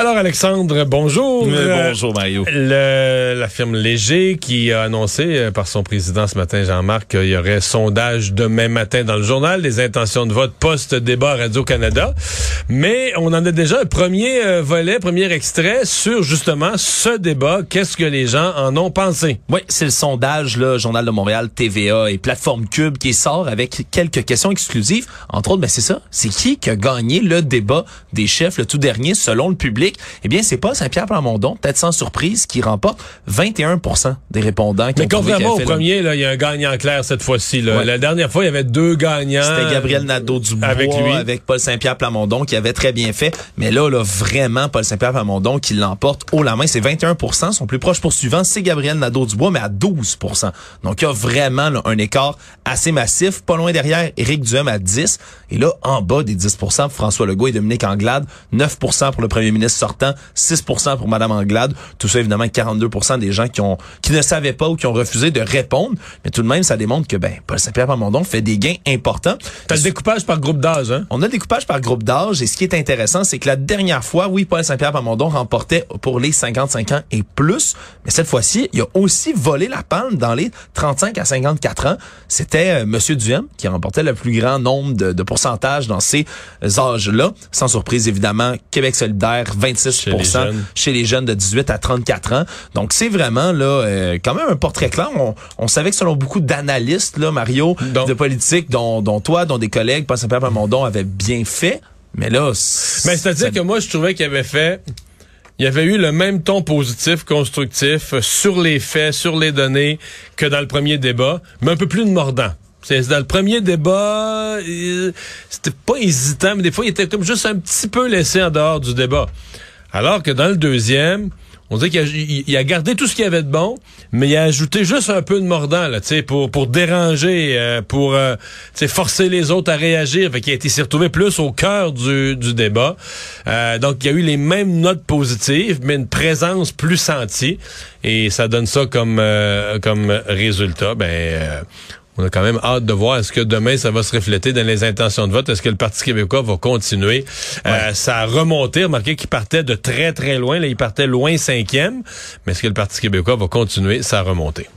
Alors Alexandre, bonjour. Oui, Euh, bonjour Mario. le- la firme Léger qui a annoncé euh, par son président ce matin, Jean-Marc, qu'il y aurait sondage demain matin dans le journal des intentions de vote post-débat Radio-Canada. Mais on en a déjà un premier euh, volet, premier extrait sur justement ce débat. Qu'est-ce que les gens en ont pensé? Oui, c'est le sondage, là, Journal de Montréal, TVA et Plateforme Cube qui sort avec quelques questions exclusives. Entre autres, ben c'est ça. C'est qui qui a gagné le débat des chefs, le tout dernier, selon le public? Eh bien, c'est pas Saint-Pierre Plamondon, peut-être sans surprise, qui remporte 21% des répondants qui Mais ont contrairement au premier, là, il y a un gagnant clair cette fois-ci. Ouais. La dernière fois, il y avait deux gagnants. C'était Gabriel Nadeau-Dubois Avec lui. avec Paul Saint-Pierre Plamondon qui avait très bien fait. Mais là, là, vraiment, Paul Saint-Pierre Plamondon qui l'emporte haut la main. C'est 21% Son plus proche poursuivant, c'est Gabriel Nadeau-Dubois, mais à 12% Donc, il y a vraiment là, un écart assez massif. Pas loin derrière, Éric Duhem à 10 Et là, en bas des 10% pour François Legault et Dominique Anglade. 9% pour le premier ministre sortant. 6% pour Madame Anglade. Tout ça, évidemment, 42% des gens qui ont qui ne savaient pas ou qui ont refusé de répondre. Mais tout de même, ça démontre que ben Paul Saint-Pierre Plamondon fait des gains importants. T'as le découpage par groupe d'âge, hein? On a le découpage par groupe d'âge et ce qui est intéressant, c'est que la dernière fois, oui, Paul Saint-Pierre Plamondon remportait pour les 55 ans et plus, mais cette fois-ci, il a aussi volé la palme dans les 35 à 54 ans. C'était euh, Monsieur Duhem qui remportait le plus grand nombre de, de pourcentages dans ces âges-là. Sans surprise, évidemment, Québec solidaire, 26 Chez les jeunes. chez les jeunes de 18 à 34 ans. Donc, c'est vraiment là euh, quand même un portrait clair. On, on savait que selon beaucoup d'analystes, là, Mario, Donc- de politique, dont, dont toi, dont des collègues, Paul Saint-Pierre Plamondon avait bien fait. Mais là, Mais c'est-à-dire que moi, je trouvais qu'il avait fait, il y avait eu le même ton positif, constructif, euh, sur les faits, sur les données, que dans le premier débat, mais un peu plus de mordant. C'est dans le premier débat, c'était pas hésitant, mais des fois, il était comme juste un petit peu laissé en dehors du débat. Alors que dans le deuxième, on dirait qu'il a, gardé tout ce qu'il y avait de bon, mais il a ajouté juste un peu de mordant là, pour pour déranger, euh, pour euh, forcer les autres à réagir. Fait qu'il a été s'est retrouvé plus au cœur du, du débat. Euh, donc il y a eu les mêmes notes positives, mais une présence plus sentie, et ça donne ça comme euh, comme résultat. Ben euh, on a quand même hâte de voir est-ce que demain ça va se refléter dans les intentions de vote. Est-ce que le Parti québécois va continuer euh, sa remontée? Remarquez qu'il partait de très très loin. Là, il partait loin cinquième. Mais est-ce que le Parti québécois va continuer sa remontée?